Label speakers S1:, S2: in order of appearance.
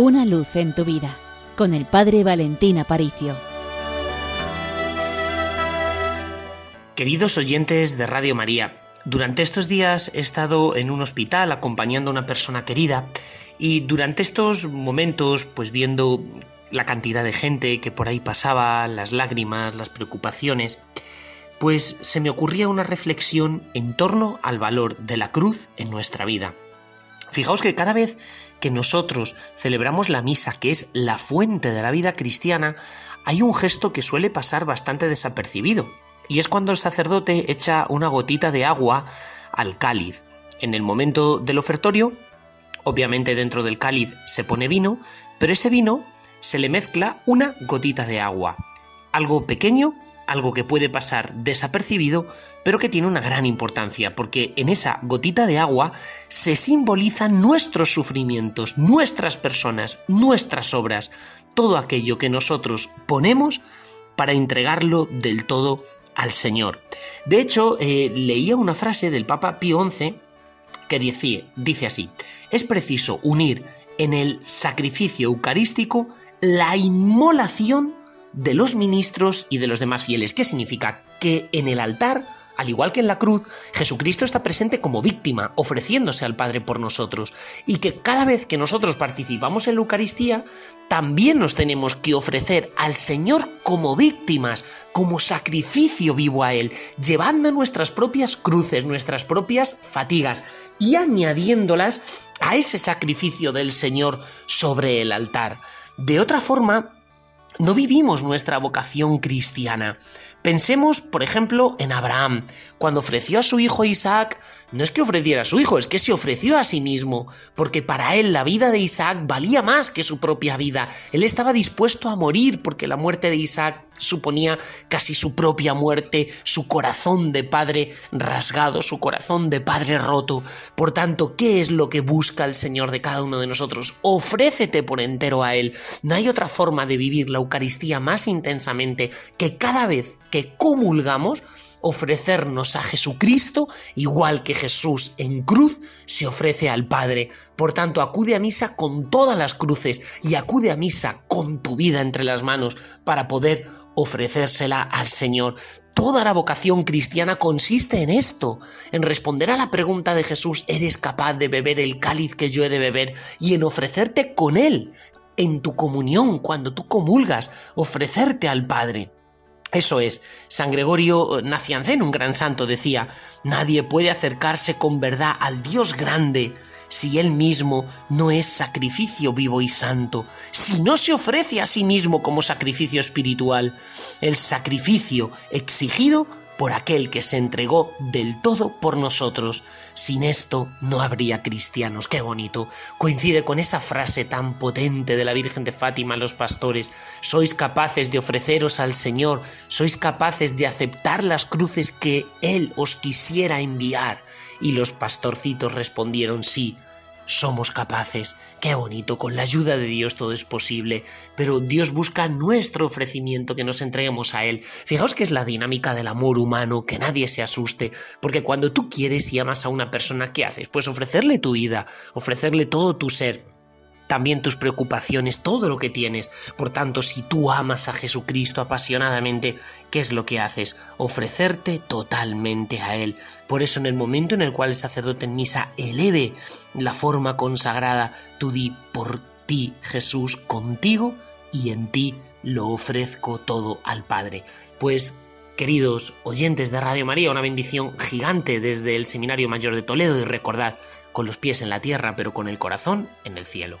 S1: Una luz en tu vida con el Padre Valentín Aparicio.
S2: Queridos oyentes de Radio María, durante estos días he estado en un hospital acompañando a una persona querida y durante estos momentos, pues viendo la cantidad de gente que por ahí pasaba, las lágrimas, las preocupaciones, pues se me ocurría una reflexión en torno al valor de la cruz en nuestra vida. Fijaos que cada vez que nosotros celebramos la misa, que es la fuente de la vida cristiana, hay un gesto que suele pasar bastante desapercibido, y es cuando el sacerdote echa una gotita de agua al cáliz. En el momento del ofertorio, obviamente dentro del cáliz se pone vino, pero ese vino se le mezcla una gotita de agua. Algo pequeño algo que puede pasar desapercibido, pero que tiene una gran importancia, porque en esa gotita de agua se simbolizan nuestros sufrimientos, nuestras personas, nuestras obras, todo aquello que nosotros ponemos para entregarlo del todo al Señor. De hecho, eh, leía una frase del Papa Pío XI que dice, dice así, es preciso unir en el sacrificio eucarístico la inmolación de los ministros y de los demás fieles. ¿Qué significa? Que en el altar, al igual que en la cruz, Jesucristo está presente como víctima, ofreciéndose al Padre por nosotros. Y que cada vez que nosotros participamos en la Eucaristía, también nos tenemos que ofrecer al Señor como víctimas, como sacrificio vivo a Él, llevando nuestras propias cruces, nuestras propias fatigas y añadiéndolas a ese sacrificio del Señor sobre el altar. De otra forma, no vivimos nuestra vocación cristiana. Pensemos, por ejemplo, en Abraham. Cuando ofreció a su hijo Isaac, no es que ofreciera a su hijo, es que se ofreció a sí mismo, porque para él la vida de Isaac valía más que su propia vida. Él estaba dispuesto a morir porque la muerte de Isaac suponía casi su propia muerte, su corazón de padre rasgado, su corazón de padre roto. Por tanto, ¿qué es lo que busca el Señor de cada uno de nosotros? Ofrécete por entero a Él. No hay otra forma de vivir la Eucaristía más intensamente que cada vez que comulgamos, ofrecernos a Jesucristo igual que Jesús en cruz se ofrece al Padre. Por tanto, acude a misa con todas las cruces y acude a misa con tu vida entre las manos para poder ofrecérsela al Señor. Toda la vocación cristiana consiste en esto, en responder a la pregunta de Jesús, ¿eres capaz de beber el cáliz que yo he de beber? Y en ofrecerte con Él, en tu comunión, cuando tú comulgas, ofrecerte al Padre. Eso es, San Gregorio Naciancén, un gran santo, decía, nadie puede acercarse con verdad al Dios grande si él mismo no es sacrificio vivo y santo, si no se ofrece a sí mismo como sacrificio espiritual, el sacrificio exigido por aquel que se entregó del todo por nosotros. Sin esto no habría cristianos. Qué bonito. Coincide con esa frase tan potente de la Virgen de Fátima a los pastores. Sois capaces de ofreceros al Señor, sois capaces de aceptar las cruces que Él os quisiera enviar. Y los pastorcitos respondieron sí somos capaces. Qué bonito, con la ayuda de Dios todo es posible, pero Dios busca nuestro ofrecimiento, que nos entreguemos a Él. Fijaos que es la dinámica del amor humano, que nadie se asuste, porque cuando tú quieres y amas a una persona, ¿qué haces? Pues ofrecerle tu vida, ofrecerle todo tu ser también tus preocupaciones, todo lo que tienes. Por tanto, si tú amas a Jesucristo apasionadamente, ¿qué es lo que haces? Ofrecerte totalmente a Él. Por eso en el momento en el cual el sacerdote en misa eleve la forma consagrada, tú di por ti, Jesús, contigo y en ti lo ofrezco todo al Padre. Pues Queridos oyentes de Radio María, una bendición gigante desde el Seminario Mayor de Toledo y recordad, con los pies en la tierra pero con el corazón en el cielo.